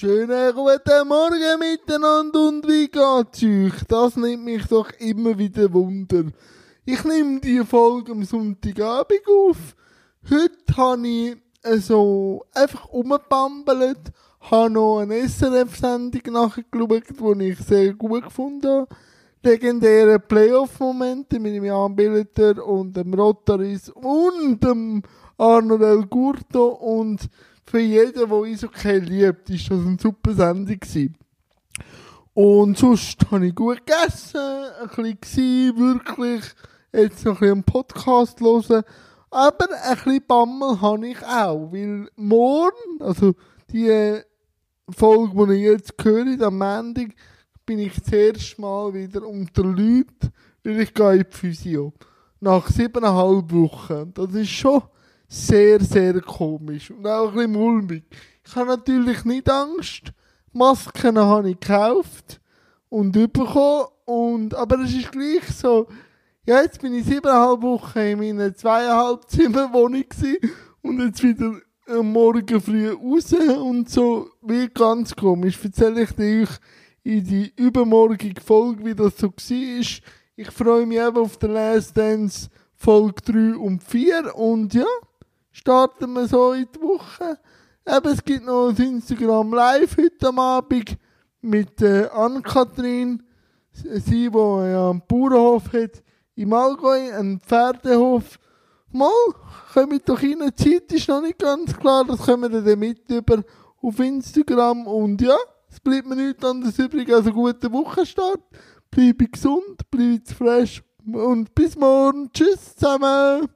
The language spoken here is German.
Schönen guten Morgen miteinander und wie geht's euch? Das nimmt mich doch immer wieder Wunder. Ich nehme die Folge am Sonntagabend auf. Heute habe ich so einfach umgebambelt, habe noch eine SRF-Sendung nachgeschaut, die ich sehr gut gefunden habe. Legendäre Playoff-Momente mit dem Jan Billeter und dem Rotaris und dem Arnold El Gurto und für jeden, der Eishockey liebt, ist das eine super Sendung gewesen. Und sonst habe ich gut gegessen, ein bisschen gewesen, wirklich, jetzt noch ein bisschen einen Podcast hören. Aber ein bisschen Bammel habe ich auch, weil morgen, also die Folge, die ich jetzt höre, am Montag, bin ich das erste Mal wieder unter Leuten, weil ich gehe in die Physio. Nach siebeneinhalb Wochen. Das ist schon sehr, sehr komisch und auch ein bisschen mulmig. Ich habe natürlich nicht Angst. Masken habe ich gekauft und bekommen. Und, aber es ist gleich so, ja, jetzt bin ich siebeneinhalb Wochen in meiner zweieinhalb Zimmerwohnung und jetzt wieder am Morgen früh raus und so, wie ganz komisch. Erzähle ich euch in die übermorgige Folge, wie das so war. Ich freue mich eben auf den Last Dance Folge 3 und 4 und ja, starten wir so in die Woche. Eben, es gibt noch ein Instagram Live heute Abend mit äh, Ann-Kathrin. Sie, die ja einen Bauernhof hat im Allgäu, einen Pferdehof. Mal, kommt doch rein. Die Zeit ist noch nicht ganz klar. Das kommen wir dann mit über auf Instagram. Und ja, es bleibt mir nichts anderes übrig als einen guten Wochenstart. Bleibe gesund, bleibe fresh und bis morgen. Tschüss zusammen.